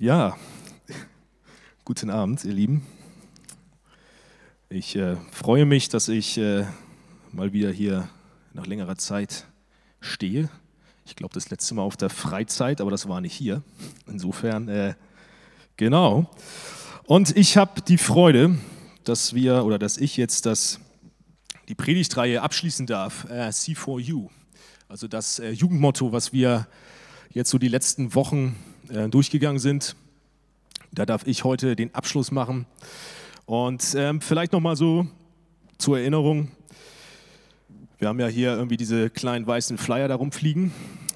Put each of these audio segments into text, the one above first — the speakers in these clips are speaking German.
Ja, guten Abend, ihr Lieben. Ich äh, freue mich, dass ich äh, mal wieder hier nach längerer Zeit stehe. Ich glaube, das letzte Mal auf der Freizeit, aber das war nicht hier. Insofern, äh, genau. Und ich habe die Freude, dass wir oder dass ich jetzt das, die Predigtreihe abschließen darf, äh, C4U. Also das äh, Jugendmotto, was wir jetzt so die letzten Wochen äh, durchgegangen sind. Da darf ich heute den Abschluss machen. Und ähm, vielleicht nochmal so zur Erinnerung. Wir haben ja hier irgendwie diese kleinen weißen Flyer da rumfliegen.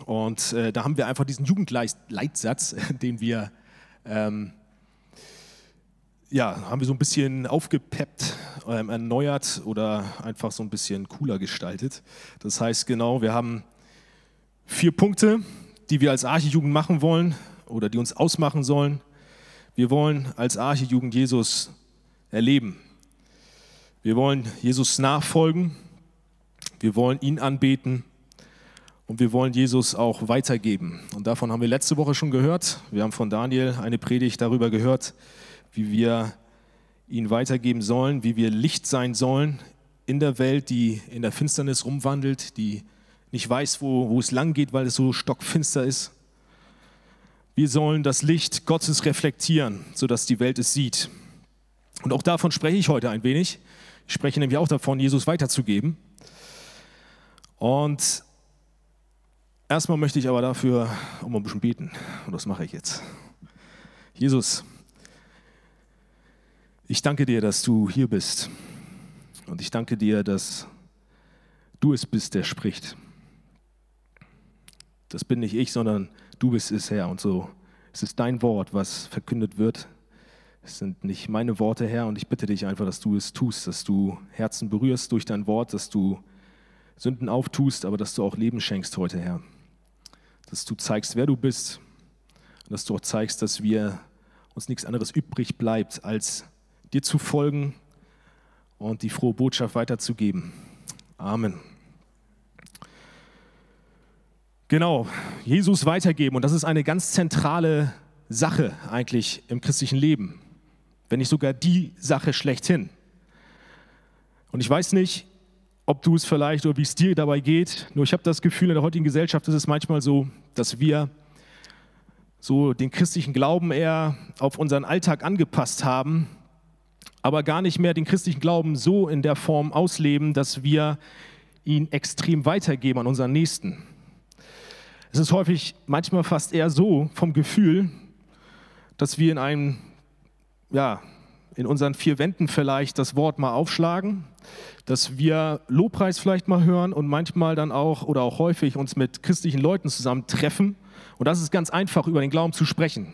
Und äh, da haben wir einfach diesen Jugendleitsatz, den wir, ähm, ja, haben wir so ein bisschen aufgepeppt, ähm, erneuert oder einfach so ein bisschen cooler gestaltet. Das heißt genau, wir haben vier Punkte, die wir als Archijugend machen wollen oder die uns ausmachen sollen. Wir wollen als Archijugend Jesus erleben. Wir wollen Jesus nachfolgen. Wir wollen ihn anbeten. Und wir wollen Jesus auch weitergeben. Und davon haben wir letzte Woche schon gehört. Wir haben von Daniel eine Predigt darüber gehört, wie wir ihn weitergeben sollen, wie wir Licht sein sollen in der Welt, die in der Finsternis rumwandelt, die nicht weiß, wo, wo es lang geht, weil es so stockfinster ist. Wir sollen das Licht Gottes reflektieren, sodass die Welt es sieht. Und auch davon spreche ich heute ein wenig. Ich spreche nämlich auch davon, Jesus weiterzugeben. Und erstmal möchte ich aber dafür um ein bisschen beten. Und das mache ich jetzt. Jesus, ich danke dir, dass du hier bist. Und ich danke dir, dass du es bist, der spricht. Das bin nicht ich, sondern du bist es, Herr. Und so, es ist dein Wort, was verkündet wird. Es sind nicht meine Worte, Herr, und ich bitte dich einfach, dass du es tust, dass du Herzen berührst durch dein Wort, dass du Sünden auftust, aber dass du auch Leben schenkst heute, Herr. Dass du zeigst, wer du bist, und dass du auch zeigst, dass wir uns nichts anderes übrig bleibt, als dir zu folgen und die frohe Botschaft weiterzugeben. Amen. Genau, Jesus weitergeben. Und das ist eine ganz zentrale Sache eigentlich im christlichen Leben, wenn nicht sogar die Sache schlechthin. Und ich weiß nicht, ob du es vielleicht oder wie es dir dabei geht, nur ich habe das Gefühl, in der heutigen Gesellschaft ist es manchmal so, dass wir so den christlichen Glauben eher auf unseren Alltag angepasst haben, aber gar nicht mehr den christlichen Glauben so in der Form ausleben, dass wir ihn extrem weitergeben an unseren Nächsten. Es ist häufig manchmal fast eher so vom Gefühl, dass wir in einem, ja, in unseren vier Wänden vielleicht das Wort mal aufschlagen, dass wir Lobpreis vielleicht mal hören und manchmal dann auch oder auch häufig uns mit christlichen Leuten zusammen treffen. Und das ist ganz einfach, über den Glauben zu sprechen.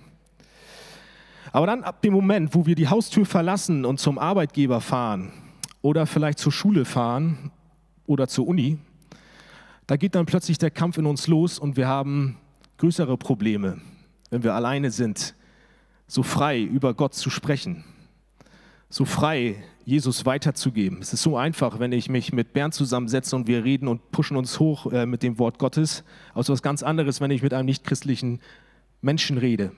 Aber dann ab dem Moment, wo wir die Haustür verlassen und zum Arbeitgeber fahren oder vielleicht zur Schule fahren oder zur Uni, da geht dann plötzlich der Kampf in uns los und wir haben größere Probleme, wenn wir alleine sind, so frei über Gott zu sprechen, so frei Jesus weiterzugeben. Es ist so einfach, wenn ich mich mit Bernd zusammensetze und wir reden und pushen uns hoch äh, mit dem Wort Gottes, aus was ganz anderes, wenn ich mit einem nichtchristlichen Menschen rede.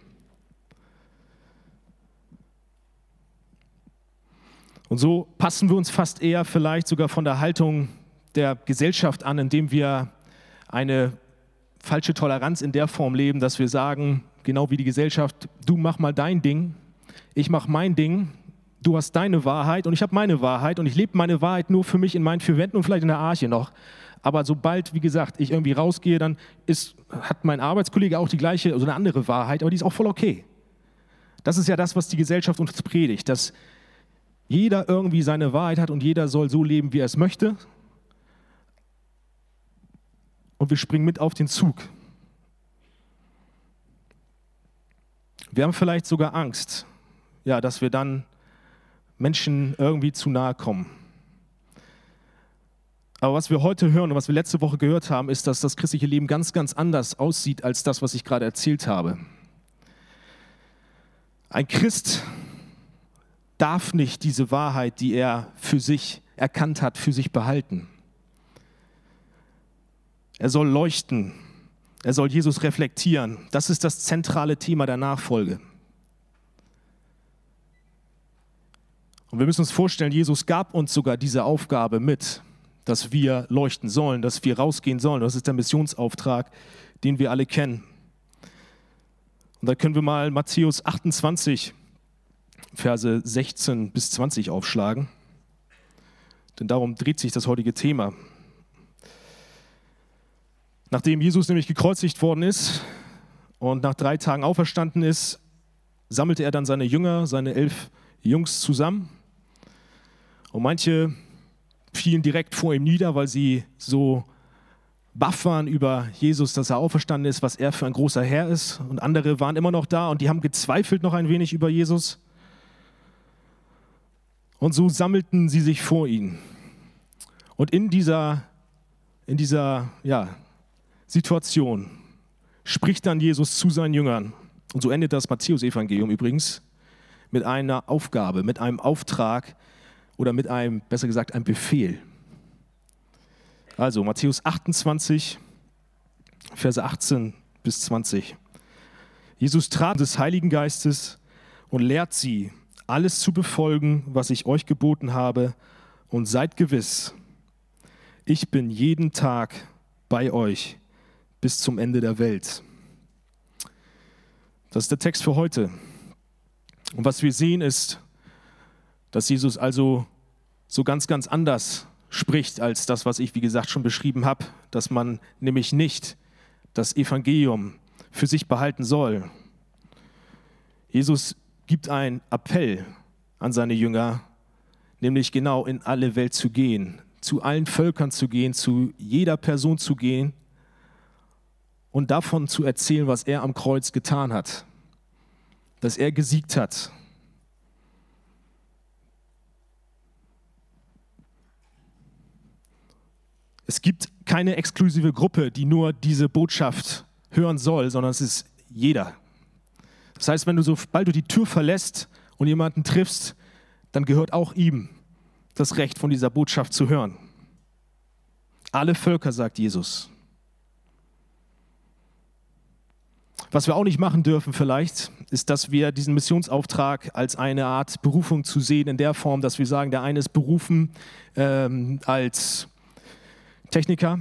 Und so passen wir uns fast eher vielleicht sogar von der Haltung der Gesellschaft an, indem wir eine falsche Toleranz in der Form leben, dass wir sagen, genau wie die Gesellschaft, du mach mal dein Ding, ich mach mein Ding, du hast deine Wahrheit und ich habe meine Wahrheit und ich lebe meine Wahrheit nur für mich in meinen vier Wänden und vielleicht in der Arche noch. Aber sobald, wie gesagt, ich irgendwie rausgehe, dann ist, hat mein Arbeitskollege auch die gleiche, also eine andere Wahrheit, aber die ist auch voll okay. Das ist ja das, was die Gesellschaft uns predigt, dass jeder irgendwie seine Wahrheit hat und jeder soll so leben, wie er es möchte und wir springen mit auf den Zug. Wir haben vielleicht sogar Angst, ja, dass wir dann Menschen irgendwie zu nahe kommen. Aber was wir heute hören und was wir letzte Woche gehört haben, ist, dass das christliche Leben ganz, ganz anders aussieht als das, was ich gerade erzählt habe. Ein Christ darf nicht diese Wahrheit, die er für sich erkannt hat, für sich behalten. Er soll leuchten. Er soll Jesus reflektieren. Das ist das zentrale Thema der Nachfolge. Und wir müssen uns vorstellen, Jesus gab uns sogar diese Aufgabe mit, dass wir leuchten sollen, dass wir rausgehen sollen. Das ist der Missionsauftrag, den wir alle kennen. Und da können wir mal Matthäus 28, Verse 16 bis 20 aufschlagen. Denn darum dreht sich das heutige Thema. Nachdem Jesus nämlich gekreuzigt worden ist und nach drei Tagen auferstanden ist, sammelte er dann seine Jünger, seine elf Jungs zusammen. Und manche fielen direkt vor ihm nieder, weil sie so baff waren über Jesus, dass er auferstanden ist, was er für ein großer Herr ist. Und andere waren immer noch da und die haben gezweifelt noch ein wenig über Jesus. Und so sammelten sie sich vor ihn. Und in dieser, in dieser ja, Situation spricht dann Jesus zu seinen Jüngern. Und so endet das Matthäusevangelium übrigens mit einer Aufgabe, mit einem Auftrag oder mit einem, besser gesagt, einem Befehl. Also Matthäus 28, Verse 18 bis 20. Jesus trat des Heiligen Geistes und lehrt sie, alles zu befolgen, was ich euch geboten habe, und seid gewiss, ich bin jeden Tag bei euch bis zum Ende der Welt. Das ist der Text für heute. Und was wir sehen ist, dass Jesus also so ganz, ganz anders spricht als das, was ich, wie gesagt, schon beschrieben habe, dass man nämlich nicht das Evangelium für sich behalten soll. Jesus gibt einen Appell an seine Jünger, nämlich genau in alle Welt zu gehen, zu allen Völkern zu gehen, zu jeder Person zu gehen und davon zu erzählen, was er am Kreuz getan hat, dass er gesiegt hat. Es gibt keine exklusive Gruppe, die nur diese Botschaft hören soll, sondern es ist jeder. Das heißt, wenn du sobald du die Tür verlässt und jemanden triffst, dann gehört auch ihm das Recht von dieser Botschaft zu hören. Alle Völker, sagt Jesus. Was wir auch nicht machen dürfen vielleicht, ist, dass wir diesen Missionsauftrag als eine Art Berufung zu sehen, in der Form, dass wir sagen, der eine ist berufen ähm, als Techniker,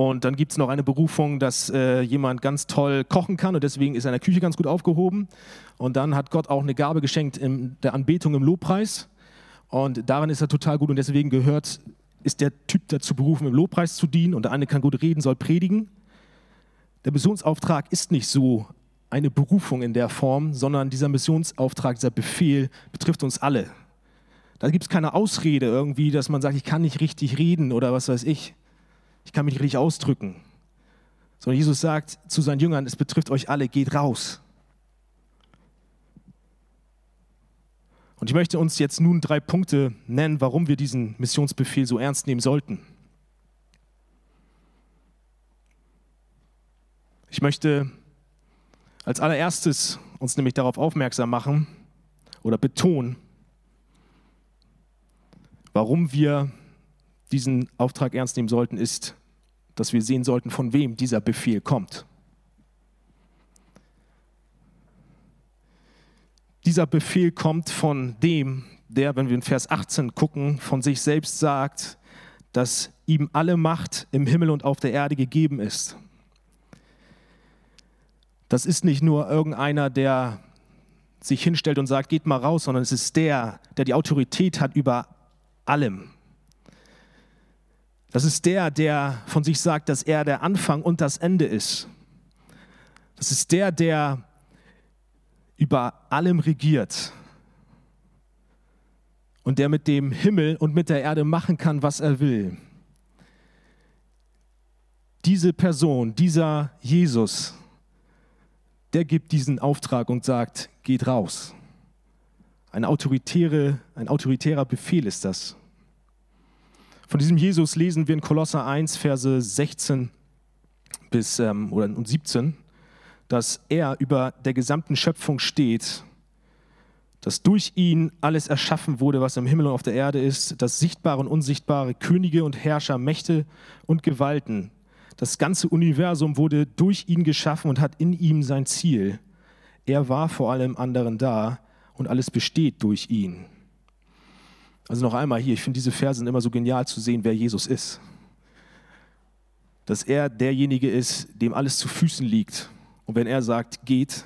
und dann gibt es noch eine Berufung, dass äh, jemand ganz toll kochen kann und deswegen ist er in der Küche ganz gut aufgehoben. Und dann hat Gott auch eine Gabe geschenkt in der Anbetung im Lobpreis. Und darin ist er total gut und deswegen gehört, ist der Typ dazu berufen, im Lobpreis zu dienen. Und der eine kann gut reden, soll predigen. Der Missionsauftrag ist nicht so eine Berufung in der Form, sondern dieser Missionsauftrag, dieser Befehl betrifft uns alle. Da gibt es keine Ausrede irgendwie, dass man sagt, ich kann nicht richtig reden oder was weiß ich ich kann mich nicht richtig ausdrücken. Sondern Jesus sagt zu seinen Jüngern, es betrifft euch alle, geht raus. Und ich möchte uns jetzt nun drei Punkte nennen, warum wir diesen Missionsbefehl so ernst nehmen sollten. Ich möchte als allererstes uns nämlich darauf aufmerksam machen oder betonen, warum wir diesen Auftrag ernst nehmen sollten, ist, dass wir sehen sollten, von wem dieser Befehl kommt. Dieser Befehl kommt von dem, der, wenn wir in Vers 18 gucken, von sich selbst sagt, dass ihm alle Macht im Himmel und auf der Erde gegeben ist. Das ist nicht nur irgendeiner, der sich hinstellt und sagt, geht mal raus, sondern es ist der, der die Autorität hat über allem. Das ist der, der von sich sagt, dass er der Anfang und das Ende ist. Das ist der, der über allem regiert und der mit dem Himmel und mit der Erde machen kann, was er will. Diese Person, dieser Jesus, der gibt diesen Auftrag und sagt, geht raus. Ein, autoritäre, ein autoritärer Befehl ist das. Von diesem Jesus lesen wir in Kolosser 1, Verse 16 bis ähm, oder, und 17, dass er über der gesamten Schöpfung steht, dass durch ihn alles erschaffen wurde, was im Himmel und auf der Erde ist, das Sichtbare und Unsichtbare, Könige und Herrscher, Mächte und Gewalten. Das ganze Universum wurde durch ihn geschaffen und hat in ihm sein Ziel. Er war vor allem anderen da und alles besteht durch ihn. Also noch einmal hier, ich finde diese Versen immer so genial zu sehen, wer Jesus ist. Dass er derjenige ist, dem alles zu Füßen liegt. Und wenn er sagt, geht,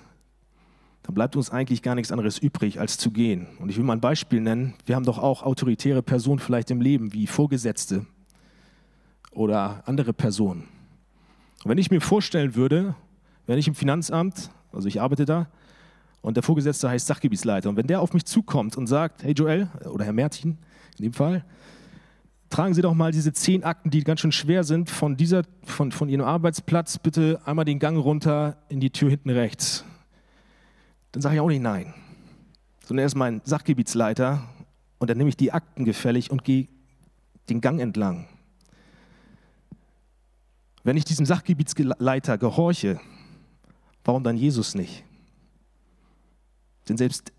dann bleibt uns eigentlich gar nichts anderes übrig, als zu gehen. Und ich will mal ein Beispiel nennen. Wir haben doch auch autoritäre Personen vielleicht im Leben, wie Vorgesetzte oder andere Personen. Und wenn ich mir vorstellen würde, wenn ich im Finanzamt, also ich arbeite da, und der Vorgesetzte heißt Sachgebietsleiter, und wenn der auf mich zukommt und sagt, hey Joel, oder Herr Mertin in dem Fall, tragen Sie doch mal diese zehn Akten, die ganz schön schwer sind, von, dieser, von, von Ihrem Arbeitsplatz bitte einmal den Gang runter in die Tür hinten rechts dann sage ich auch nicht nein. Sondern er ist mein Sachgebietsleiter und dann nehme ich die Akten gefällig und gehe den Gang entlang. Wenn ich diesem Sachgebietsleiter gehorche, warum dann Jesus nicht? Denn selbst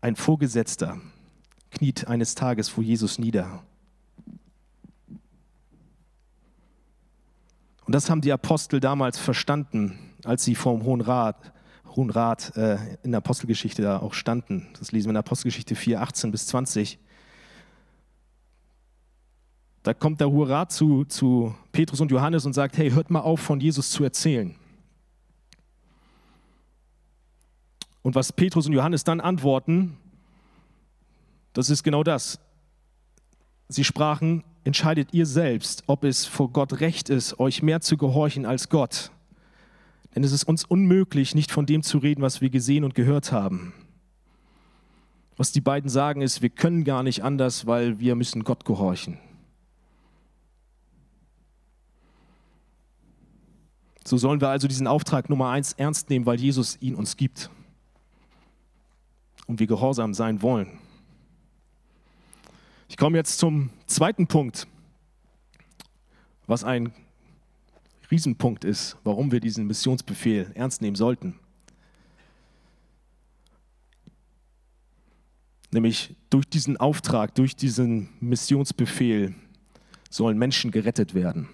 ein Vorgesetzter kniet eines Tages vor Jesus nieder. Und das haben die Apostel damals verstanden, als sie vor dem Hohen Rat Hohen Rat äh, in der Apostelgeschichte da auch standen. Das lesen wir in der Apostelgeschichte 4, 18 bis 20. Da kommt der Hohe Rat zu, zu Petrus und Johannes und sagt, hey, hört mal auf, von Jesus zu erzählen. Und was Petrus und Johannes dann antworten, das ist genau das. Sie sprachen, entscheidet ihr selbst, ob es vor Gott recht ist, euch mehr zu gehorchen als Gott. Denn es ist uns unmöglich, nicht von dem zu reden, was wir gesehen und gehört haben. Was die beiden sagen ist, wir können gar nicht anders, weil wir müssen Gott gehorchen. So sollen wir also diesen Auftrag Nummer eins ernst nehmen, weil Jesus ihn uns gibt und wir gehorsam sein wollen. Ich komme jetzt zum zweiten Punkt, was ein Riesenpunkt ist, warum wir diesen Missionsbefehl ernst nehmen sollten. Nämlich durch diesen Auftrag, durch diesen Missionsbefehl sollen Menschen gerettet werden.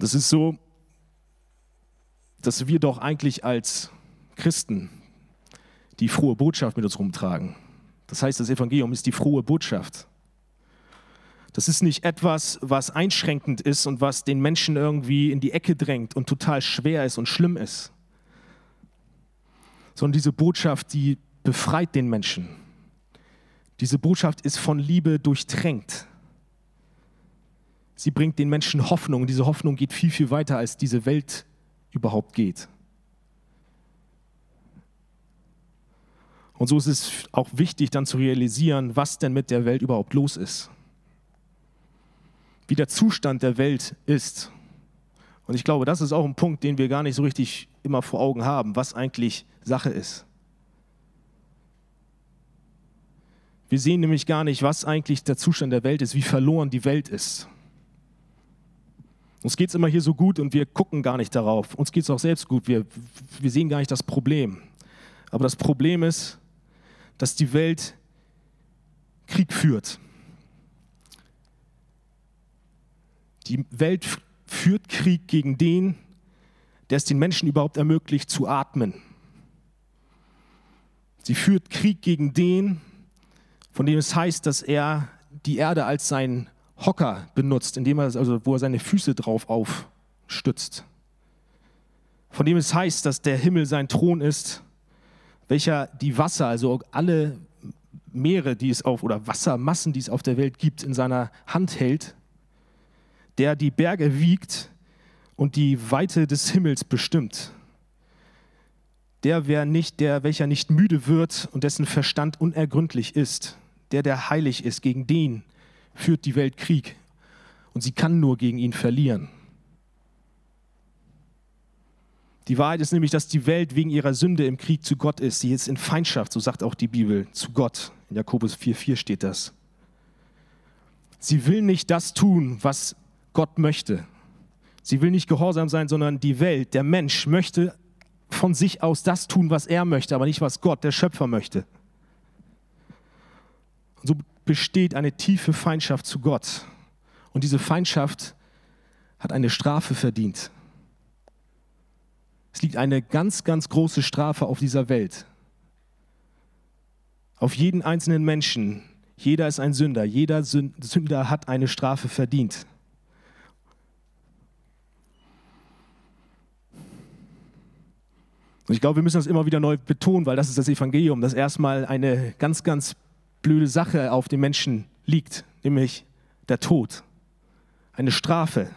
Das ist so, dass wir doch eigentlich als Christen die frohe Botschaft mit uns rumtragen. Das heißt, das Evangelium ist die frohe Botschaft. Das ist nicht etwas, was einschränkend ist und was den Menschen irgendwie in die Ecke drängt und total schwer ist und schlimm ist, sondern diese Botschaft, die befreit den Menschen. Diese Botschaft ist von Liebe durchtränkt. Sie bringt den Menschen Hoffnung. Diese Hoffnung geht viel, viel weiter, als diese Welt überhaupt geht. Und so ist es auch wichtig, dann zu realisieren, was denn mit der Welt überhaupt los ist wie der Zustand der Welt ist. Und ich glaube, das ist auch ein Punkt, den wir gar nicht so richtig immer vor Augen haben, was eigentlich Sache ist. Wir sehen nämlich gar nicht, was eigentlich der Zustand der Welt ist, wie verloren die Welt ist. Uns geht es immer hier so gut und wir gucken gar nicht darauf. Uns geht es auch selbst gut. Wir, wir sehen gar nicht das Problem. Aber das Problem ist, dass die Welt Krieg führt. Die Welt führt Krieg gegen den, der es den Menschen überhaupt ermöglicht zu atmen. Sie führt Krieg gegen den, von dem es heißt, dass er die Erde als seinen Hocker benutzt, indem er also wo er seine Füße drauf aufstützt. Von dem es heißt, dass der Himmel sein Thron ist, welcher die Wasser, also alle Meere, die es auf oder Wassermassen, die es auf der Welt gibt, in seiner Hand hält der die Berge wiegt und die Weite des Himmels bestimmt. Der, wer nicht, der, welcher nicht müde wird und dessen Verstand unergründlich ist, der, der heilig ist, gegen den führt die Welt Krieg und sie kann nur gegen ihn verlieren. Die Wahrheit ist nämlich, dass die Welt wegen ihrer Sünde im Krieg zu Gott ist. Sie ist in Feindschaft, so sagt auch die Bibel, zu Gott. In Jakobus 4,4 steht das. Sie will nicht das tun, was Gott möchte. Sie will nicht gehorsam sein, sondern die Welt, der Mensch möchte von sich aus das tun, was er möchte, aber nicht, was Gott, der Schöpfer, möchte. Und so besteht eine tiefe Feindschaft zu Gott. Und diese Feindschaft hat eine Strafe verdient. Es liegt eine ganz, ganz große Strafe auf dieser Welt. auf jeden einzelnen Menschen. Jeder ist ein Sünder. Jeder Sünder hat eine Strafe verdient. Und ich glaube, wir müssen das immer wieder neu betonen, weil das ist das Evangelium, dass erstmal eine ganz, ganz blöde Sache auf den Menschen liegt, nämlich der Tod, eine Strafe.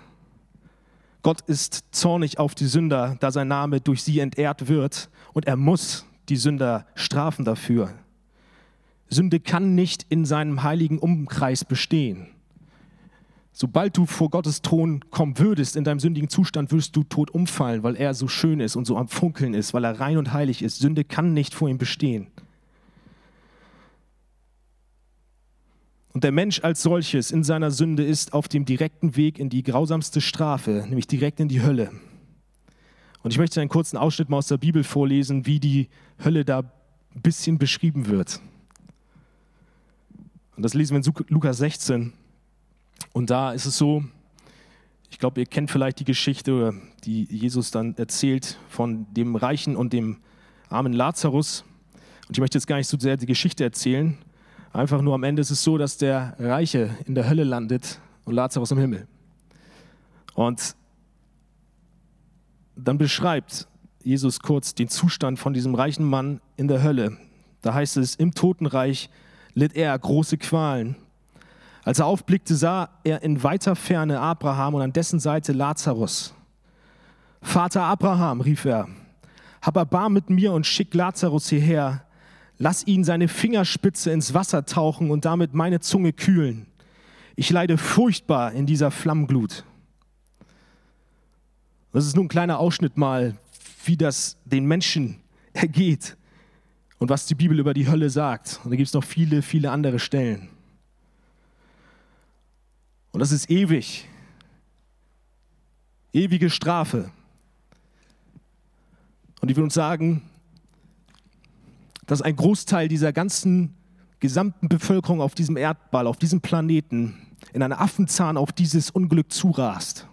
Gott ist zornig auf die Sünder, da sein Name durch sie entehrt wird und er muss die Sünder strafen dafür. Sünde kann nicht in seinem heiligen Umkreis bestehen. Sobald du vor Gottes Thron kommen würdest, in deinem sündigen Zustand, würdest du tot umfallen, weil er so schön ist und so am Funkeln ist, weil er rein und heilig ist. Sünde kann nicht vor ihm bestehen. Und der Mensch als solches in seiner Sünde ist auf dem direkten Weg in die grausamste Strafe, nämlich direkt in die Hölle. Und ich möchte einen kurzen Ausschnitt mal aus der Bibel vorlesen, wie die Hölle da ein bisschen beschrieben wird. Und das lesen wir in Lukas 16. Und da ist es so, ich glaube, ihr kennt vielleicht die Geschichte, die Jesus dann erzählt von dem reichen und dem armen Lazarus. Und ich möchte jetzt gar nicht so sehr die Geschichte erzählen. Einfach nur am Ende ist es so, dass der Reiche in der Hölle landet und Lazarus im Himmel. Und dann beschreibt Jesus kurz den Zustand von diesem reichen Mann in der Hölle. Da heißt es, im Totenreich litt er große Qualen als er aufblickte, sah er in weiter Ferne Abraham und an dessen Seite Lazarus. Vater Abraham, rief er, hab Erbarm mit mir und schick Lazarus hierher. Lass ihn seine Fingerspitze ins Wasser tauchen und damit meine Zunge kühlen. Ich leide furchtbar in dieser Flammenglut. Das ist nur ein kleiner Ausschnitt mal, wie das den Menschen ergeht und was die Bibel über die Hölle sagt. Und da gibt es noch viele, viele andere Stellen. Und das ist ewig. Ewige Strafe. Und ich will uns sagen, dass ein Großteil dieser ganzen gesamten Bevölkerung auf diesem Erdball, auf diesem Planeten, in einer Affenzahn auf dieses Unglück zurast.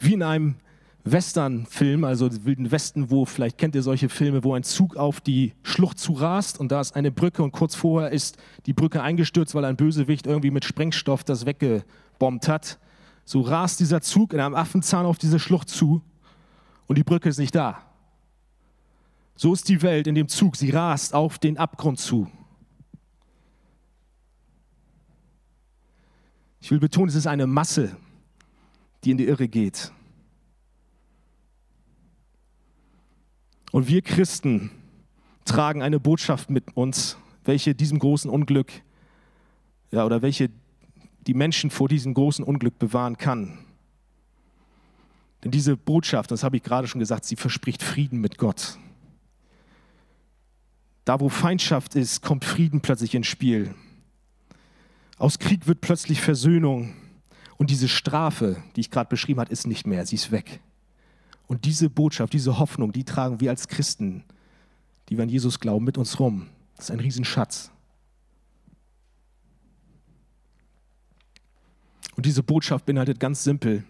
Wie in einem Western-Film, also Wilden Westen, wo vielleicht kennt ihr solche Filme, wo ein Zug auf die Schlucht zurast und da ist eine Brücke und kurz vorher ist die Brücke eingestürzt, weil ein Bösewicht irgendwie mit Sprengstoff das weggebombt hat. So rast dieser Zug in einem Affenzahn auf diese Schlucht zu und die Brücke ist nicht da. So ist die Welt in dem Zug, sie rast auf den Abgrund zu. Ich will betonen, es ist eine Masse, die in die Irre geht. Und wir Christen tragen eine Botschaft mit uns, welche diesem großen Unglück, ja, oder welche die Menschen vor diesem großen Unglück bewahren kann. Denn diese Botschaft, das habe ich gerade schon gesagt, sie verspricht Frieden mit Gott. Da, wo Feindschaft ist, kommt Frieden plötzlich ins Spiel. Aus Krieg wird plötzlich Versöhnung. Und diese Strafe, die ich gerade beschrieben habe, ist nicht mehr, sie ist weg. Und diese Botschaft, diese Hoffnung, die tragen wir als Christen, die wir an Jesus glauben, mit uns rum. Das ist ein Riesenschatz. Und diese Botschaft beinhaltet ganz simpel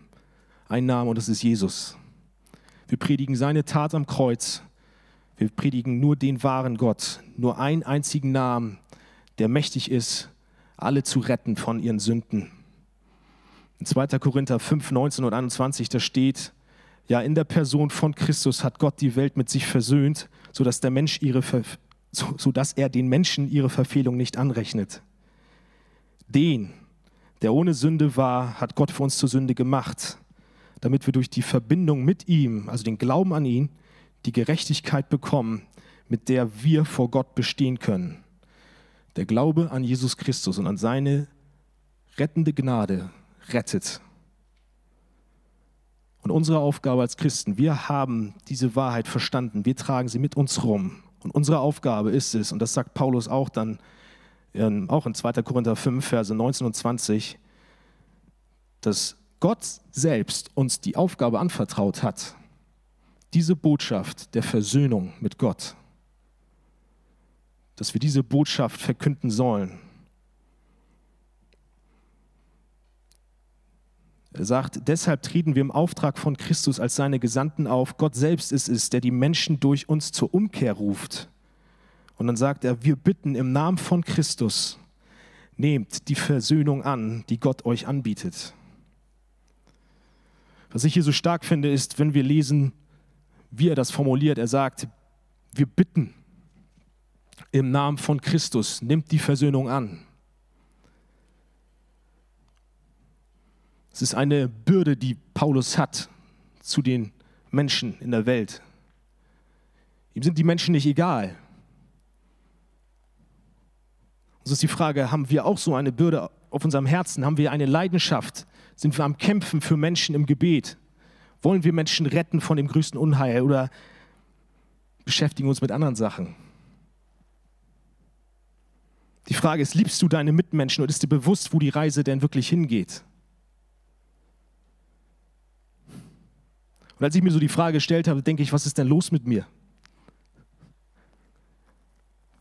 einen Namen und das ist Jesus. Wir predigen seine Tat am Kreuz. Wir predigen nur den wahren Gott, nur einen einzigen Namen, der mächtig ist, alle zu retten von ihren Sünden. In 2. Korinther 5, 19 und 21, da steht, ja, in der Person von Christus hat Gott die Welt mit sich versöhnt, sodass, der Mensch ihre Ver so, sodass er den Menschen ihre Verfehlung nicht anrechnet. Den, der ohne Sünde war, hat Gott für uns zur Sünde gemacht, damit wir durch die Verbindung mit ihm, also den Glauben an ihn, die Gerechtigkeit bekommen, mit der wir vor Gott bestehen können. Der Glaube an Jesus Christus und an seine rettende Gnade rettet. Und unsere Aufgabe als Christen, wir haben diese Wahrheit verstanden, wir tragen sie mit uns rum. Und unsere Aufgabe ist es, und das sagt Paulus auch dann, auch in 2. Korinther 5, Verse 19 und 20, dass Gott selbst uns die Aufgabe anvertraut hat, diese Botschaft der Versöhnung mit Gott, dass wir diese Botschaft verkünden sollen. Er sagt, deshalb treten wir im Auftrag von Christus als seine Gesandten auf. Gott selbst ist es, der die Menschen durch uns zur Umkehr ruft. Und dann sagt er, wir bitten im Namen von Christus, nehmt die Versöhnung an, die Gott euch anbietet. Was ich hier so stark finde, ist, wenn wir lesen, wie er das formuliert. Er sagt, wir bitten im Namen von Christus, nimmt die Versöhnung an. Es ist eine Bürde, die Paulus hat zu den Menschen in der Welt. Ihm sind die Menschen nicht egal. Uns ist die Frage, haben wir auch so eine Bürde auf unserem Herzen? Haben wir eine Leidenschaft? Sind wir am Kämpfen für Menschen im Gebet? Wollen wir Menschen retten von dem größten Unheil oder beschäftigen uns mit anderen Sachen? Die Frage ist, liebst du deine Mitmenschen und ist dir bewusst, wo die Reise denn wirklich hingeht? Und als ich mir so die Frage gestellt habe, denke ich, was ist denn los mit mir?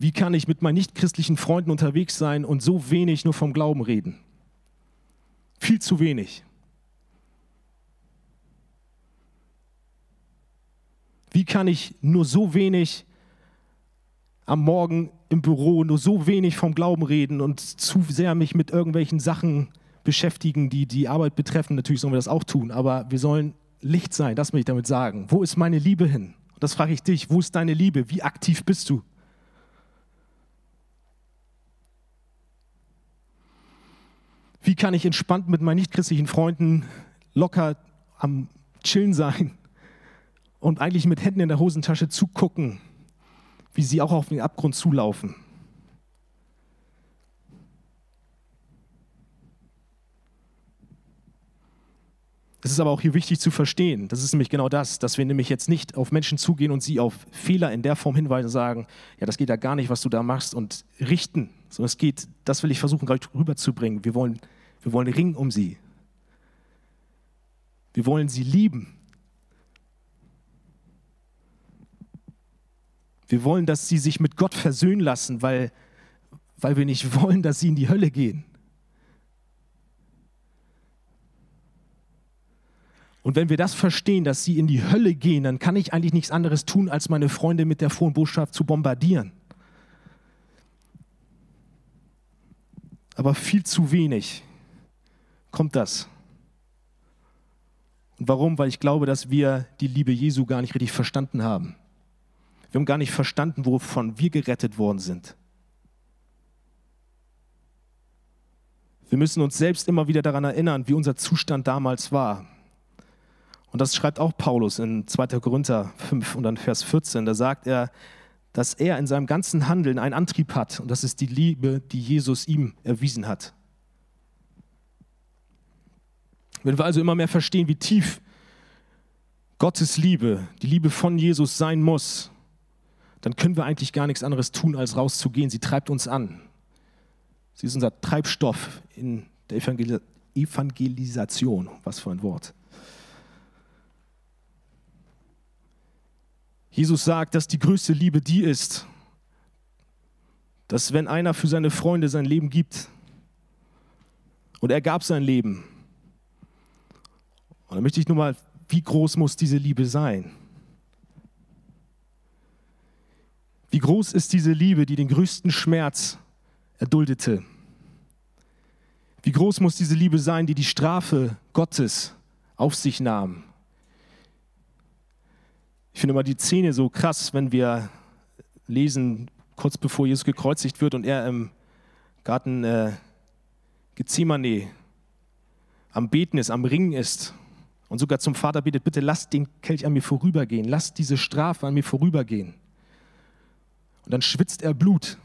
Wie kann ich mit meinen nichtchristlichen Freunden unterwegs sein und so wenig nur vom Glauben reden? Viel zu wenig. Wie kann ich nur so wenig am Morgen im Büro, nur so wenig vom Glauben reden und zu sehr mich mit irgendwelchen Sachen beschäftigen, die die Arbeit betreffen? Natürlich sollen wir das auch tun, aber wir sollen Licht sein, das möchte ich damit sagen. Wo ist meine Liebe hin? das frage ich dich, wo ist deine Liebe? Wie aktiv bist du? Wie kann ich entspannt mit meinen nichtchristlichen Freunden locker am Chillen sein und eigentlich mit Händen in der Hosentasche zugucken, wie sie auch auf den Abgrund zulaufen? Es ist aber auch hier wichtig zu verstehen, das ist nämlich genau das, dass wir nämlich jetzt nicht auf Menschen zugehen und sie auf Fehler in der Form hinweisen und sagen, ja, das geht ja gar nicht, was du da machst und richten, sondern es geht, das will ich versuchen rüberzubringen. Wir wollen, wir wollen ringen um sie. Wir wollen sie lieben. Wir wollen, dass sie sich mit Gott versöhnen lassen, weil, weil wir nicht wollen, dass sie in die Hölle gehen. Und wenn wir das verstehen, dass sie in die Hölle gehen, dann kann ich eigentlich nichts anderes tun, als meine Freunde mit der frohen Botschaft zu bombardieren. Aber viel zu wenig kommt das. Und warum? Weil ich glaube, dass wir die Liebe Jesu gar nicht richtig verstanden haben. Wir haben gar nicht verstanden, wovon wir gerettet worden sind. Wir müssen uns selbst immer wieder daran erinnern, wie unser Zustand damals war. Und das schreibt auch Paulus in 2. Korinther 5 und dann Vers 14. Da sagt er, dass er in seinem ganzen Handeln einen Antrieb hat und das ist die Liebe, die Jesus ihm erwiesen hat. Wenn wir also immer mehr verstehen, wie tief Gottes Liebe, die Liebe von Jesus sein muss, dann können wir eigentlich gar nichts anderes tun, als rauszugehen. Sie treibt uns an. Sie ist unser Treibstoff in der Evangelisation. Was für ein Wort. Jesus sagt, dass die größte Liebe die ist, dass wenn einer für seine Freunde sein Leben gibt, und er gab sein Leben, und dann möchte ich nur mal, wie groß muss diese Liebe sein? Wie groß ist diese Liebe, die den größten Schmerz erduldete? Wie groß muss diese Liebe sein, die die Strafe Gottes auf sich nahm? Ich finde immer die Szene so krass, wenn wir lesen, kurz bevor Jesus gekreuzigt wird und er im Garten äh, Gethsemane am Beten ist, am Ringen ist und sogar zum Vater betet, bitte lasst den Kelch an mir vorübergehen, lasst diese Strafe an mir vorübergehen. Und dann schwitzt er Blut.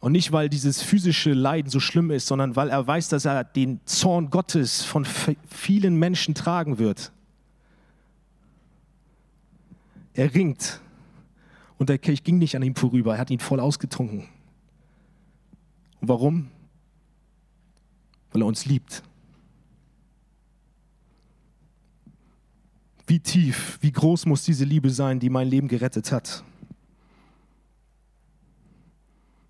Und nicht, weil dieses physische Leiden so schlimm ist, sondern weil er weiß, dass er den Zorn Gottes von vielen Menschen tragen wird. Er ringt. Und der Kelch ging nicht an ihm vorüber, er hat ihn voll ausgetrunken. Und warum? Weil er uns liebt. Wie tief, wie groß muss diese Liebe sein, die mein Leben gerettet hat?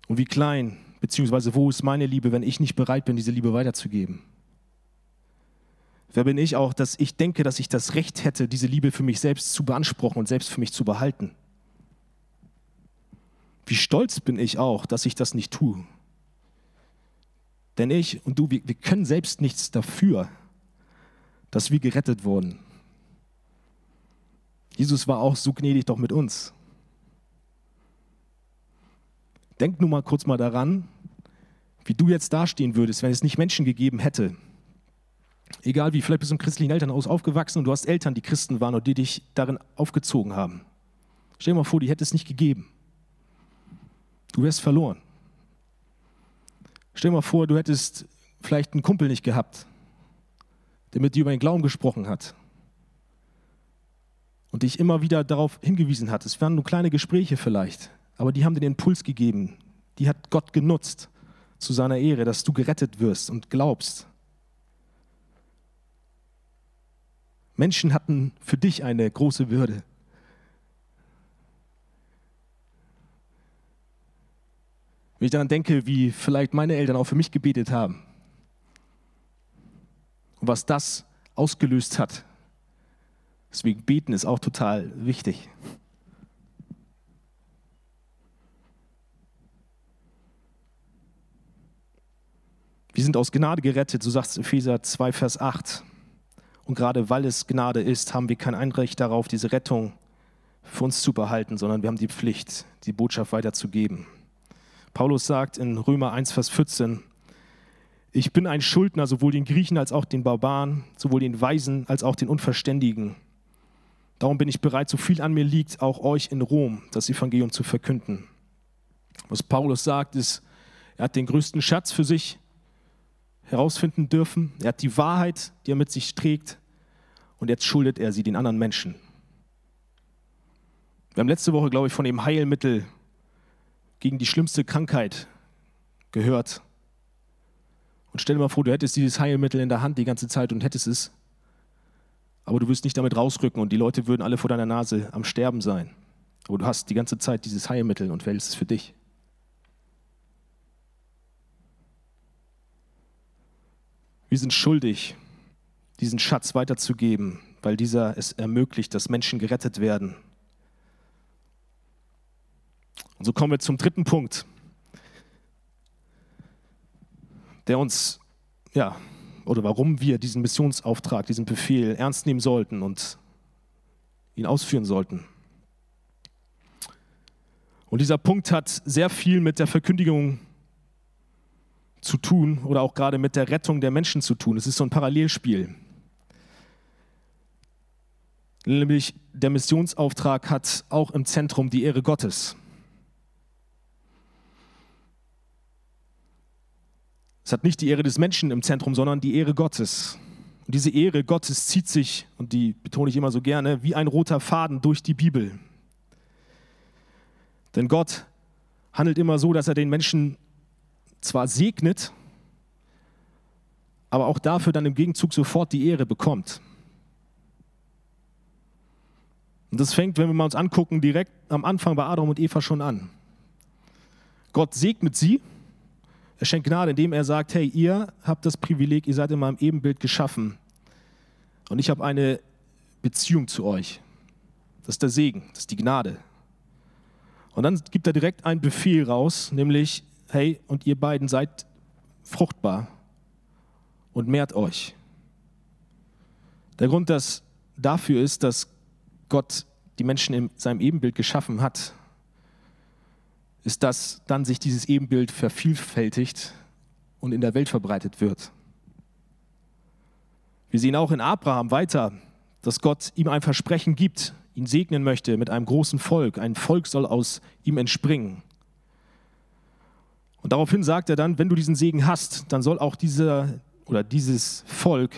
Und wie klein Beziehungsweise wo ist meine Liebe, wenn ich nicht bereit bin, diese Liebe weiterzugeben? Wer bin ich auch, dass ich denke, dass ich das Recht hätte, diese Liebe für mich selbst zu beanspruchen und selbst für mich zu behalten? Wie stolz bin ich auch, dass ich das nicht tue? Denn ich und du, wir, wir können selbst nichts dafür, dass wir gerettet wurden. Jesus war auch so gnädig doch mit uns. Denk nur mal kurz mal daran, wie du jetzt dastehen würdest, wenn es nicht Menschen gegeben hätte. Egal wie, vielleicht bist du im christlichen Elternhaus aufgewachsen und du hast Eltern, die Christen waren und die dich darin aufgezogen haben. Stell dir mal vor, die hätte es nicht gegeben. Du wärst verloren. Stell dir mal vor, du hättest vielleicht einen Kumpel nicht gehabt, der mit dir über den Glauben gesprochen hat und dich immer wieder darauf hingewiesen hat. Es waren nur kleine Gespräche vielleicht, aber die haben dir den Impuls gegeben. Die hat Gott genutzt zu seiner Ehre, dass du gerettet wirst und glaubst. Menschen hatten für dich eine große Würde. Wenn ich daran denke, wie vielleicht meine Eltern auch für mich gebetet haben und was das ausgelöst hat. Deswegen beten ist auch total wichtig. Wir sind aus Gnade gerettet, so sagt Epheser 2, Vers 8. Und gerade weil es Gnade ist, haben wir kein Einrecht darauf, diese Rettung für uns zu behalten, sondern wir haben die Pflicht, die Botschaft weiterzugeben. Paulus sagt in Römer 1, Vers 14, ich bin ein Schuldner sowohl den Griechen als auch den Barbaren, sowohl den Weisen als auch den Unverständigen. Darum bin ich bereit, so viel an mir liegt, auch euch in Rom das Evangelium zu verkünden. Was Paulus sagt, ist, er hat den größten Schatz für sich herausfinden dürfen. Er hat die Wahrheit, die er mit sich trägt, und jetzt schuldet er sie den anderen Menschen. Wir haben letzte Woche, glaube ich, von dem Heilmittel gegen die schlimmste Krankheit gehört. Und stell dir mal vor, du hättest dieses Heilmittel in der Hand die ganze Zeit und hättest es, aber du wirst nicht damit rausrücken und die Leute würden alle vor deiner Nase am Sterben sein. Aber du hast die ganze Zeit dieses Heilmittel und wählst es für dich. Wir sind schuldig, diesen Schatz weiterzugeben, weil dieser es ermöglicht, dass Menschen gerettet werden und so kommen wir zum dritten Punkt, der uns, ja, oder warum wir diesen Missionsauftrag, diesen Befehl ernst nehmen sollten und ihn ausführen sollten. Und dieser Punkt hat sehr viel mit der Verkündigung zu tun oder auch gerade mit der Rettung der Menschen zu tun. Es ist so ein Parallelspiel. Nämlich der Missionsauftrag hat auch im Zentrum die Ehre Gottes. Es hat nicht die Ehre des Menschen im Zentrum, sondern die Ehre Gottes. Und diese Ehre Gottes zieht sich, und die betone ich immer so gerne, wie ein roter Faden durch die Bibel. Denn Gott handelt immer so, dass er den Menschen zwar segnet, aber auch dafür dann im Gegenzug sofort die Ehre bekommt. Und das fängt, wenn wir mal uns angucken, direkt am Anfang bei Adam und Eva schon an. Gott segnet sie er schenkt Gnade, indem er sagt, hey, ihr habt das Privileg, ihr seid in meinem Ebenbild geschaffen. Und ich habe eine Beziehung zu euch. Das ist der Segen, das ist die Gnade. Und dann gibt er direkt einen Befehl raus, nämlich, hey, und ihr beiden seid fruchtbar und mehrt euch. Der Grund dass dafür ist, dass Gott die Menschen in seinem Ebenbild geschaffen hat ist, dass dann sich dieses Ebenbild vervielfältigt und in der Welt verbreitet wird. Wir sehen auch in Abraham weiter, dass Gott ihm ein Versprechen gibt, ihn segnen möchte mit einem großen Volk. Ein Volk soll aus ihm entspringen. Und daraufhin sagt er dann, wenn du diesen Segen hast, dann soll auch dieser oder dieses Volk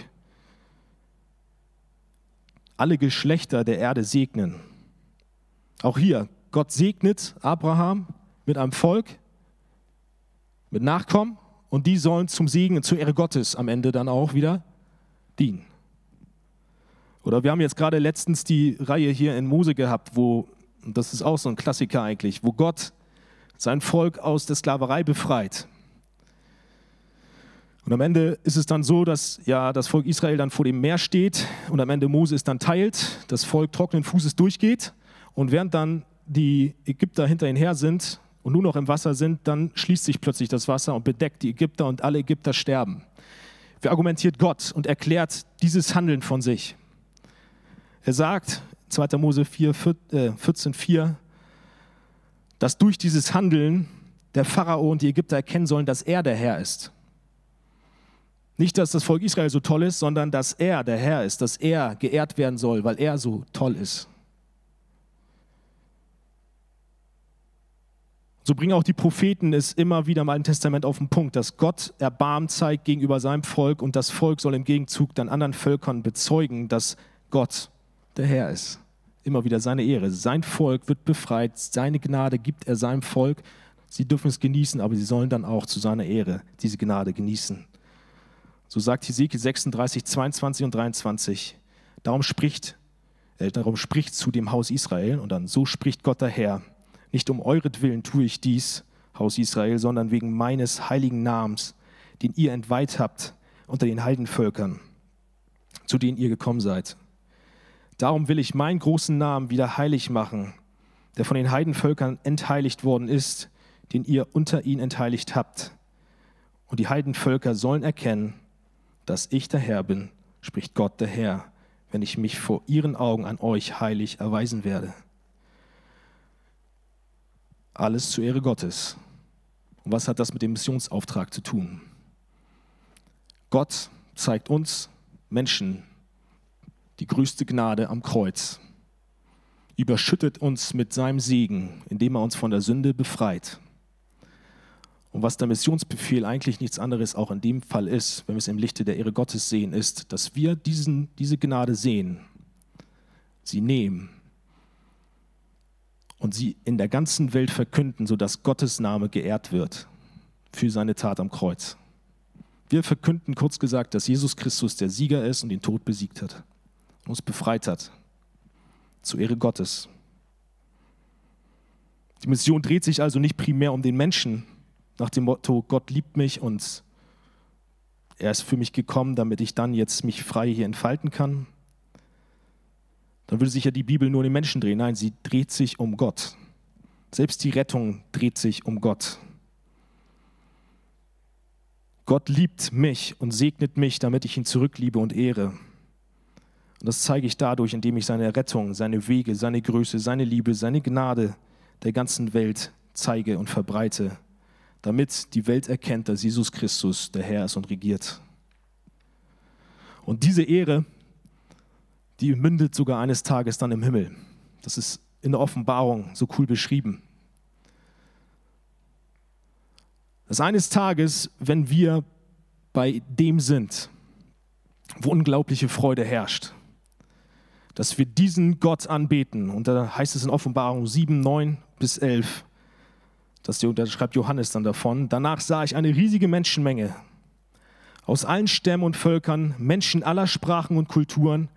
alle Geschlechter der Erde segnen. Auch hier, Gott segnet Abraham mit einem Volk, mit Nachkommen und die sollen zum Segen und zur Ehre Gottes am Ende dann auch wieder dienen. Oder wir haben jetzt gerade letztens die Reihe hier in Mose gehabt, wo, das ist auch so ein Klassiker eigentlich, wo Gott sein Volk aus der Sklaverei befreit. Und am Ende ist es dann so, dass ja das Volk Israel dann vor dem Meer steht und am Ende Moses dann teilt, das Volk trockenen Fußes durchgeht und während dann die Ägypter hinter ihnen her sind und nur noch im Wasser sind, dann schließt sich plötzlich das Wasser und bedeckt die Ägypter und alle Ägypter sterben. Wie argumentiert Gott und erklärt dieses Handeln von sich? Er sagt, 2. Mose 4, 14, 4, dass durch dieses Handeln der Pharao und die Ägypter erkennen sollen, dass er der Herr ist. Nicht, dass das Volk Israel so toll ist, sondern dass er der Herr ist, dass er geehrt werden soll, weil er so toll ist. So bringen auch die Propheten es immer wieder im Alten Testament auf den Punkt, dass Gott Erbarmen zeigt gegenüber seinem Volk und das Volk soll im Gegenzug dann anderen Völkern bezeugen, dass Gott der Herr ist. Immer wieder seine Ehre. Sein Volk wird befreit, seine Gnade gibt er seinem Volk. Sie dürfen es genießen, aber sie sollen dann auch zu seiner Ehre diese Gnade genießen. So sagt Hesekiel 36, 22 und 23. Darum spricht, äh, darum spricht zu dem Haus Israel und dann so spricht Gott der Herr nicht um euretwillen tue ich dies, Haus Israel, sondern wegen meines heiligen Namens, den ihr entweiht habt unter den Heidenvölkern, zu denen ihr gekommen seid. Darum will ich meinen großen Namen wieder heilig machen, der von den Heidenvölkern entheiligt worden ist, den ihr unter ihn entheiligt habt. Und die Heidenvölker sollen erkennen, dass ich der Herr bin, spricht Gott der Herr, wenn ich mich vor ihren Augen an euch heilig erweisen werde. Alles zur Ehre Gottes. Und was hat das mit dem Missionsauftrag zu tun? Gott zeigt uns Menschen die größte Gnade am Kreuz, überschüttet uns mit seinem Segen, indem er uns von der Sünde befreit. Und was der Missionsbefehl eigentlich nichts anderes auch in dem Fall ist, wenn wir es im Lichte der Ehre Gottes sehen, ist, dass wir diesen, diese Gnade sehen, sie nehmen und sie in der ganzen Welt verkünden, sodass Gottes Name geehrt wird für seine Tat am Kreuz. Wir verkünden kurz gesagt, dass Jesus Christus der Sieger ist und den Tod besiegt hat uns befreit hat. Zur Ehre Gottes. Die Mission dreht sich also nicht primär um den Menschen, nach dem Motto, Gott liebt mich und er ist für mich gekommen, damit ich dann jetzt mich frei hier entfalten kann, dann würde sich ja die Bibel nur um den Menschen drehen. Nein, sie dreht sich um Gott. Selbst die Rettung dreht sich um Gott. Gott liebt mich und segnet mich, damit ich ihn zurückliebe und ehre. Und das zeige ich dadurch, indem ich seine Rettung, seine Wege, seine Größe, seine Liebe, seine Gnade der ganzen Welt zeige und verbreite, damit die Welt erkennt, dass Jesus Christus der Herr ist und regiert. Und diese Ehre, die mündet sogar eines Tages dann im Himmel. Das ist in der Offenbarung so cool beschrieben. Dass eines Tages, wenn wir bei dem sind, wo unglaubliche Freude herrscht, dass wir diesen Gott anbeten. Und da heißt es in Offenbarung 7, 9 bis 11, das schreibt Johannes dann davon. Danach sah ich eine riesige Menschenmenge aus allen Stämmen und Völkern, Menschen aller Sprachen und Kulturen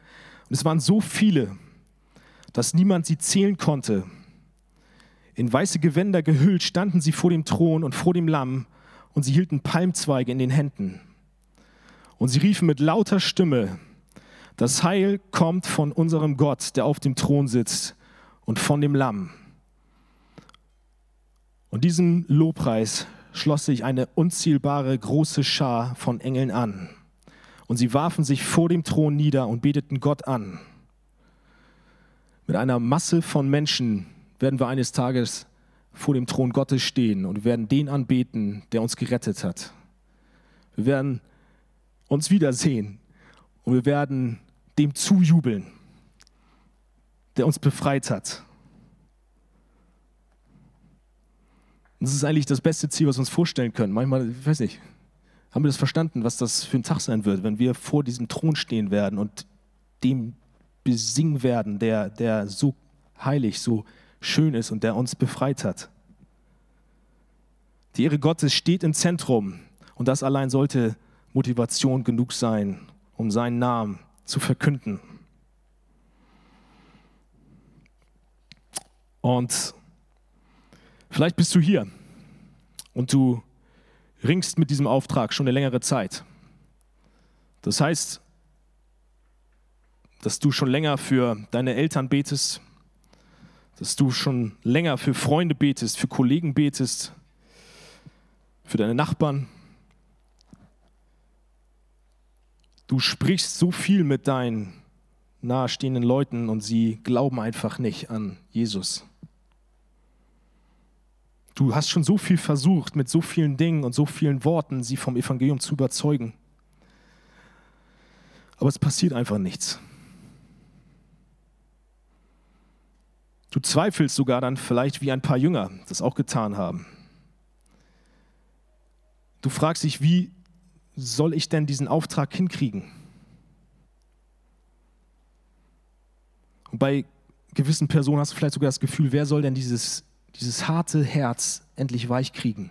und es waren so viele, dass niemand sie zählen konnte. In weiße Gewänder gehüllt standen sie vor dem Thron und vor dem Lamm und sie hielten Palmzweige in den Händen. Und sie riefen mit lauter Stimme, das Heil kommt von unserem Gott, der auf dem Thron sitzt und von dem Lamm. Und diesem Lobpreis schloss sich eine unzählbare große Schar von Engeln an. Und sie warfen sich vor dem Thron nieder und beteten Gott an. Mit einer Masse von Menschen werden wir eines Tages vor dem Thron Gottes stehen und werden den anbeten, der uns gerettet hat. Wir werden uns wiedersehen und wir werden dem zujubeln, der uns befreit hat. Und das ist eigentlich das beste Ziel, was wir uns vorstellen können. Manchmal, ich weiß nicht, haben wir das verstanden, was das für ein Tag sein wird, wenn wir vor diesem Thron stehen werden und dem besingen werden, der, der so heilig, so schön ist und der uns befreit hat. Die Ehre Gottes steht im Zentrum und das allein sollte Motivation genug sein, um seinen Namen zu verkünden. Und vielleicht bist du hier und du ringst mit diesem Auftrag schon eine längere Zeit. Das heißt, dass du schon länger für deine Eltern betest, dass du schon länger für Freunde betest, für Kollegen betest, für deine Nachbarn. Du sprichst so viel mit deinen nahestehenden Leuten und sie glauben einfach nicht an Jesus. Du hast schon so viel versucht, mit so vielen Dingen und so vielen Worten sie vom Evangelium zu überzeugen. Aber es passiert einfach nichts. Du zweifelst sogar dann vielleicht, wie ein paar Jünger das auch getan haben. Du fragst dich, wie soll ich denn diesen Auftrag hinkriegen? Und bei gewissen Personen hast du vielleicht sogar das Gefühl, wer soll denn dieses, dieses harte Herz endlich weich kriegen?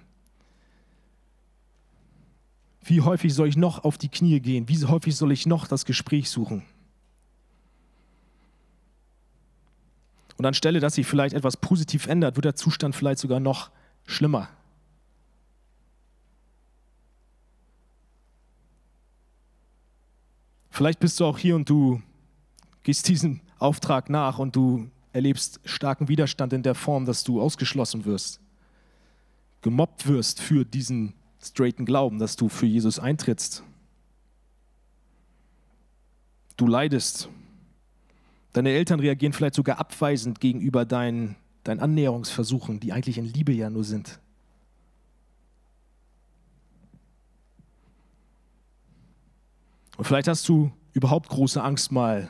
Wie häufig soll ich noch auf die Knie gehen? Wie häufig soll ich noch das Gespräch suchen? Und anstelle, dass sich vielleicht etwas positiv ändert, wird der Zustand vielleicht sogar noch schlimmer. Vielleicht bist du auch hier und du gehst diesem Auftrag nach und du erlebst starken Widerstand in der Form, dass du ausgeschlossen wirst, gemobbt wirst für diesen straighten Glauben, dass du für Jesus eintrittst. Du leidest. Deine Eltern reagieren vielleicht sogar abweisend gegenüber deinen, deinen Annäherungsversuchen, die eigentlich in Liebe ja nur sind. Und vielleicht hast du überhaupt große Angst, mal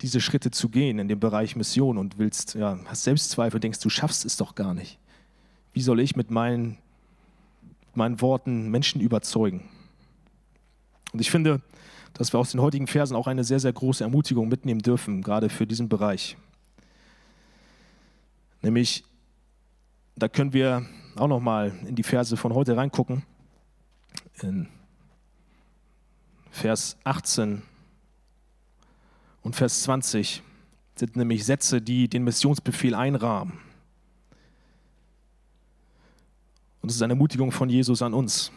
diese Schritte zu gehen in dem Bereich Mission und willst, ja, hast Selbstzweifel, denkst, du schaffst es doch gar nicht. Wie soll ich mit meinen, meinen Worten Menschen überzeugen? Und ich finde, dass wir aus den heutigen Versen auch eine sehr, sehr große Ermutigung mitnehmen dürfen, gerade für diesen Bereich. Nämlich, da können wir auch noch mal in die Verse von heute reingucken. In Vers 18 und Vers 20 sind nämlich Sätze, die den Missionsbefehl einrahmen. Und es ist eine Ermutigung von Jesus an uns.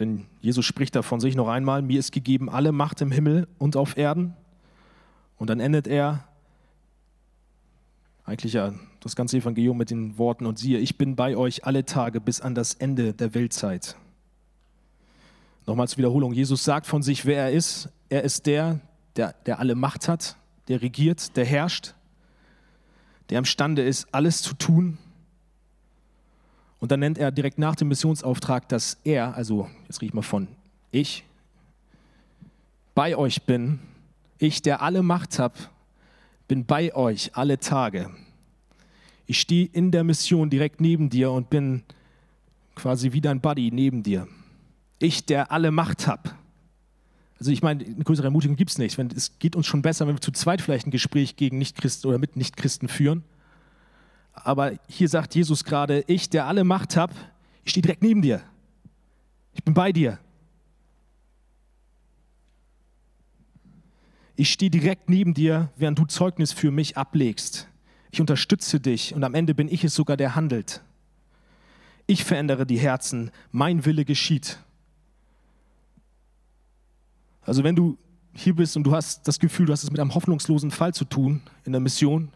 Denn Jesus spricht da von sich noch einmal, mir ist gegeben alle Macht im Himmel und auf Erden. Und dann endet er eigentlich ja das ganze Evangelium mit den Worten, und siehe, ich bin bei euch alle Tage bis an das Ende der Weltzeit. Nochmal zur Wiederholung, Jesus sagt von sich, wer er ist. Er ist der, der, der alle Macht hat, der regiert, der herrscht, der imstande ist, alles zu tun, und dann nennt er direkt nach dem Missionsauftrag, dass er, also jetzt rede ich mal von ich, bei euch bin, ich, der alle Macht habe, bin bei euch alle Tage. Ich stehe in der Mission direkt neben dir und bin quasi wie dein Buddy neben dir. Ich, der alle Macht habe. Also ich meine, eine größere Ermutigung gibt es nicht. Es geht uns schon besser, wenn wir zu zweit vielleicht ein Gespräch gegen Nichtchristen oder mit Nichtchristen führen aber hier sagt Jesus gerade, ich, der alle Macht habe, ich stehe direkt neben dir. Ich bin bei dir. Ich stehe direkt neben dir, während du Zeugnis für mich ablegst. Ich unterstütze dich und am Ende bin ich es sogar, der handelt. Ich verändere die Herzen, mein Wille geschieht. Also wenn du hier bist und du hast das Gefühl, du hast es mit einem hoffnungslosen Fall zu tun in der Mission,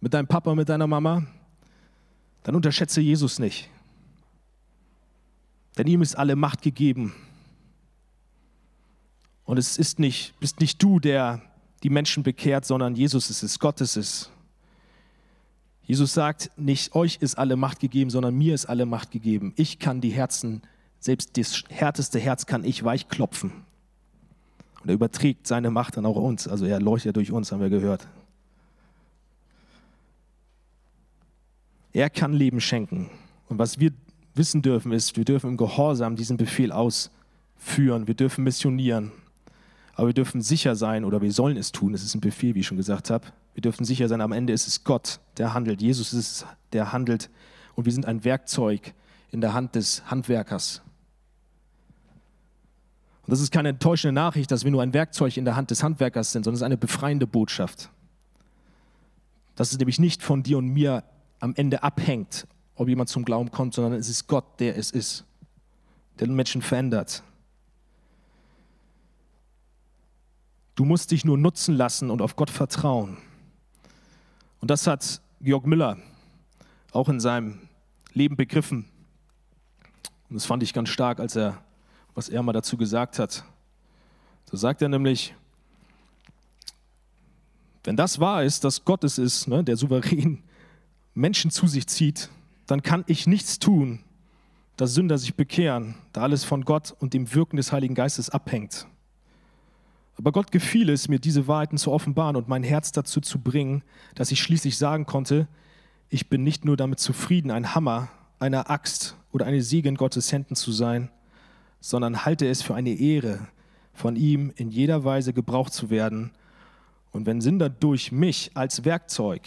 mit deinem Papa, mit deiner Mama, dann unterschätze Jesus nicht. Denn ihm ist alle Macht gegeben. Und es ist nicht, bist nicht du, der die Menschen bekehrt, sondern Jesus ist es, Gott ist es. Jesus sagt, nicht euch ist alle Macht gegeben, sondern mir ist alle Macht gegeben. Ich kann die Herzen, selbst das härteste Herz kann ich weichklopfen. Und er überträgt seine Macht dann auch uns. Also er leuchtet durch uns, haben wir gehört. Er kann Leben schenken. Und was wir wissen dürfen, ist, wir dürfen im Gehorsam diesen Befehl ausführen. Wir dürfen missionieren. Aber wir dürfen sicher sein, oder wir sollen es tun, es ist ein Befehl, wie ich schon gesagt habe. Wir dürfen sicher sein, am Ende ist es Gott, der handelt. Jesus ist es, der handelt. Und wir sind ein Werkzeug in der Hand des Handwerkers. Und das ist keine enttäuschende Nachricht, dass wir nur ein Werkzeug in der Hand des Handwerkers sind, sondern es ist eine befreiende Botschaft. Dass es nämlich nicht von dir und mir am Ende abhängt, ob jemand zum Glauben kommt, sondern es ist Gott, der es ist, der den Menschen verändert. Du musst dich nur nutzen lassen und auf Gott vertrauen. Und das hat Georg Müller auch in seinem Leben begriffen. Und das fand ich ganz stark, als er, was er mal dazu gesagt hat. So sagt er nämlich, wenn das wahr ist, dass Gott es ist, ne, der souverän Menschen zu sich zieht, dann kann ich nichts tun, dass Sünder sich bekehren, da alles von Gott und dem Wirken des Heiligen Geistes abhängt. Aber Gott gefiel es, mir diese Wahrheiten zu offenbaren und mein Herz dazu zu bringen, dass ich schließlich sagen konnte, ich bin nicht nur damit zufrieden, ein Hammer, eine Axt oder eine Siege in Gottes Händen zu sein, sondern halte es für eine Ehre, von ihm in jeder Weise gebraucht zu werden. Und wenn Sünder durch mich als Werkzeug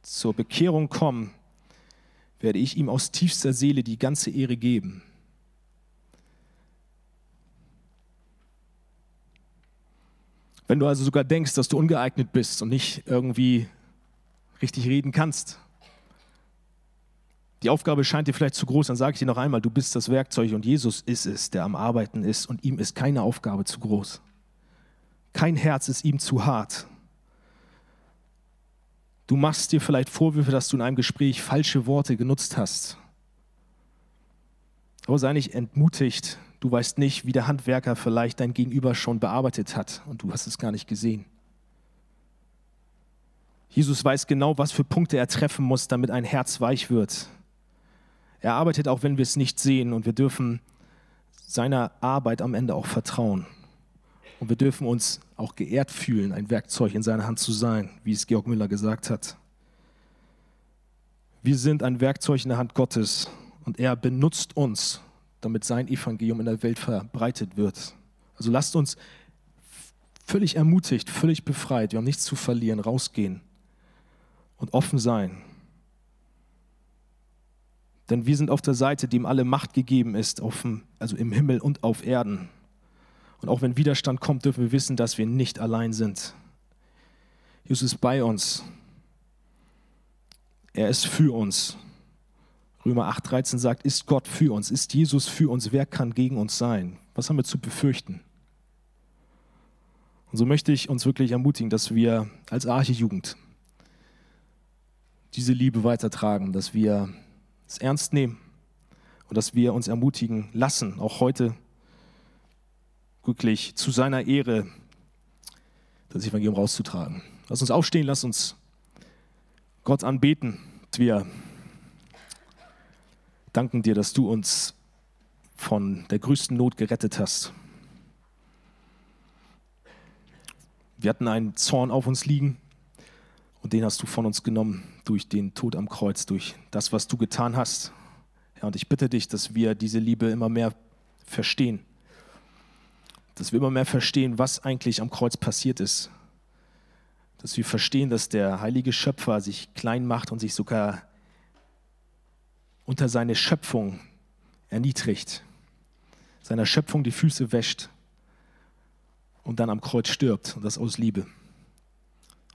zur Bekehrung kommen, werde ich ihm aus tiefster Seele die ganze Ehre geben. Wenn du also sogar denkst, dass du ungeeignet bist und nicht irgendwie richtig reden kannst, die Aufgabe scheint dir vielleicht zu groß, dann sage ich dir noch einmal, du bist das Werkzeug und Jesus ist es, der am Arbeiten ist und ihm ist keine Aufgabe zu groß. Kein Herz ist ihm zu hart. Du machst dir vielleicht Vorwürfe, dass du in einem Gespräch falsche Worte genutzt hast. Aber sei nicht entmutigt. Du weißt nicht, wie der Handwerker vielleicht dein Gegenüber schon bearbeitet hat und du hast es gar nicht gesehen. Jesus weiß genau, was für Punkte er treffen muss, damit ein Herz weich wird. Er arbeitet auch, wenn wir es nicht sehen und wir dürfen seiner Arbeit am Ende auch vertrauen. Und wir dürfen uns auch geehrt fühlen, ein Werkzeug in seiner Hand zu sein, wie es Georg Müller gesagt hat. Wir sind ein Werkzeug in der Hand Gottes und er benutzt uns, damit sein Evangelium in der Welt verbreitet wird. Also lasst uns völlig ermutigt, völlig befreit, wir haben nichts zu verlieren, rausgehen und offen sein. Denn wir sind auf der Seite, dem alle Macht gegeben ist, dem, also im Himmel und auf Erden. Und auch wenn Widerstand kommt, dürfen wir wissen, dass wir nicht allein sind. Jesus ist bei uns. Er ist für uns. Römer 8,13 sagt, ist Gott für uns, ist Jesus für uns, wer kann gegen uns sein? Was haben wir zu befürchten? Und so möchte ich uns wirklich ermutigen, dass wir als Arche-Jugend diese Liebe weitertragen, dass wir es ernst nehmen und dass wir uns ermutigen lassen, auch heute wirklich zu seiner Ehre das Evangelium rauszutragen. Lass uns aufstehen, lass uns Gott anbeten. Wir danken dir, dass du uns von der größten Not gerettet hast. Wir hatten einen Zorn auf uns liegen und den hast du von uns genommen durch den Tod am Kreuz, durch das, was du getan hast. Ja, und ich bitte dich, dass wir diese Liebe immer mehr verstehen dass wir immer mehr verstehen, was eigentlich am Kreuz passiert ist. Dass wir verstehen, dass der heilige Schöpfer sich klein macht und sich sogar unter seine Schöpfung erniedrigt, seiner Schöpfung die Füße wäscht und dann am Kreuz stirbt und das aus Liebe.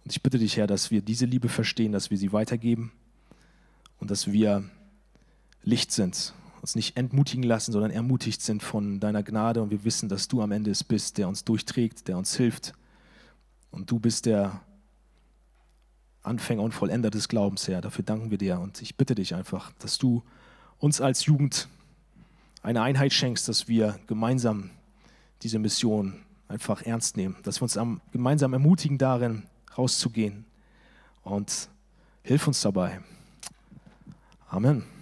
Und ich bitte dich, Herr, dass wir diese Liebe verstehen, dass wir sie weitergeben und dass wir Licht sind uns nicht entmutigen lassen, sondern ermutigt sind von deiner Gnade und wir wissen, dass du am Ende es bist, der uns durchträgt, der uns hilft. Und du bist der Anfänger und Vollender des Glaubens, Herr. Dafür danken wir dir und ich bitte dich einfach, dass du uns als Jugend eine Einheit schenkst, dass wir gemeinsam diese Mission einfach ernst nehmen, dass wir uns gemeinsam ermutigen darin, rauszugehen und hilf uns dabei. Amen.